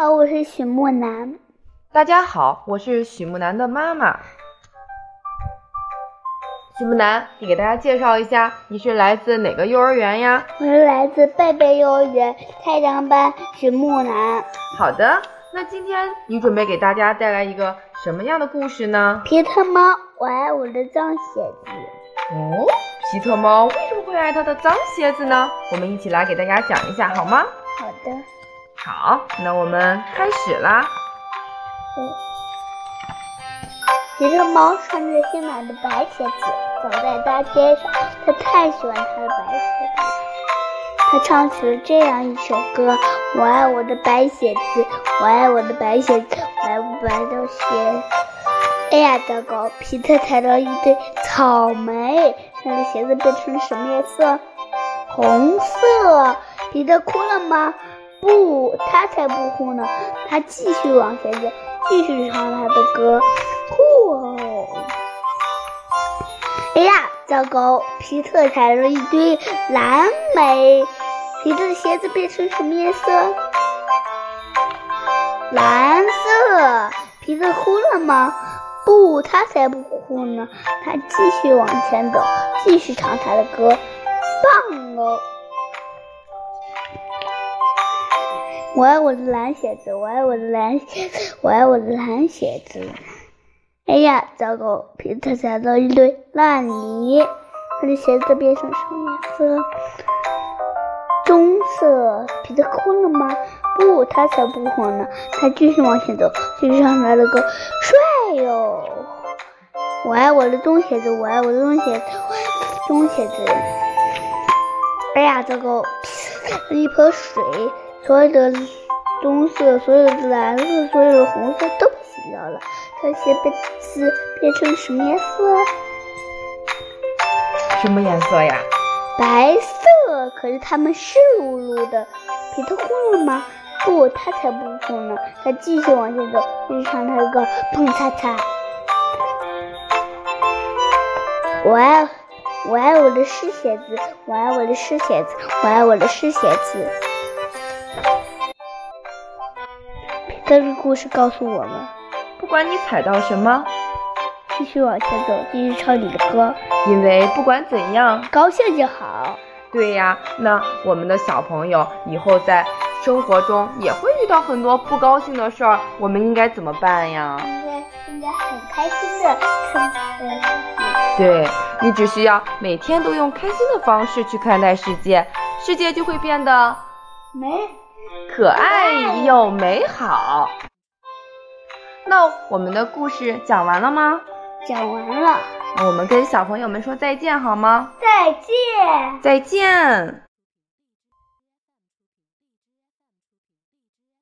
好，我是许木南。大家好，我是许木南的妈妈。许木南，你给大家介绍一下，你是来自哪个幼儿园呀？我是来自贝贝幼儿园太阳班许木南。好的，那今天你准备给大家带来一个什么样的故事呢？皮特猫，我爱我的脏鞋子。哦，皮特猫为什么会爱它的脏鞋子呢？我们一起来给大家讲一下好吗？好的。好，那我们开始啦。皮特猫穿着新买的白鞋子走在大街上，他太喜欢他的白鞋子。他唱起了这样一首歌：我爱我的白鞋子，我爱我的白鞋子，我爱我白的鞋。哎呀，糟糕！皮特踩到一堆草莓，他的鞋子变成了什么颜色？红色。皮特哭了吗？不，他才不哭呢。他继续往前走，继续唱他的歌。酷哦！哎呀，糟糕！皮特踩了一堆蓝莓。皮特的鞋子变成什么颜色？蓝色。皮特哭了吗？不，他才不哭呢。他继续往前走，继续唱他的歌。棒哦！我爱我的蓝鞋子，我爱我的蓝鞋子，我爱我的蓝鞋子。哎呀，糟糕！皮特踩到一堆烂泥，他的鞋子变成什么颜色？棕色。皮特哭了吗？不，他才不哭呢。他继续往前走，继续唱他的歌。帅哟！我爱我的棕鞋子，我爱我的棕鞋子，棕鞋子。哎呀，糟糕！一泼水。所有的棕色、所有的蓝色、所有的红色都被洗掉了，这些被子变成什么颜色？什么颜色呀？白色。可是它们湿漉漉的。皮特哭了吗？不，他才不哭呢。他继续往前走，继续唱他的歌。砰嚓嚓！我爱我爱我的湿鞋子，我爱我的湿鞋子，我爱我的湿鞋子。这个故事告诉我们：不管你踩到什么，继续往前走，继续唱你的歌，因为不管怎样，高兴就好。对呀，那我们的小朋友以后在生活中也会遇到很多不高兴的事儿，我们应该怎么办呀？应该应该很开心的看待世界。对你只需要每天都用开心的方式去看待世界，世界就会变得美。可爱又美好。那我们的故事讲完了吗？讲完了。那我们跟小朋友们说再见好吗？再见。再见。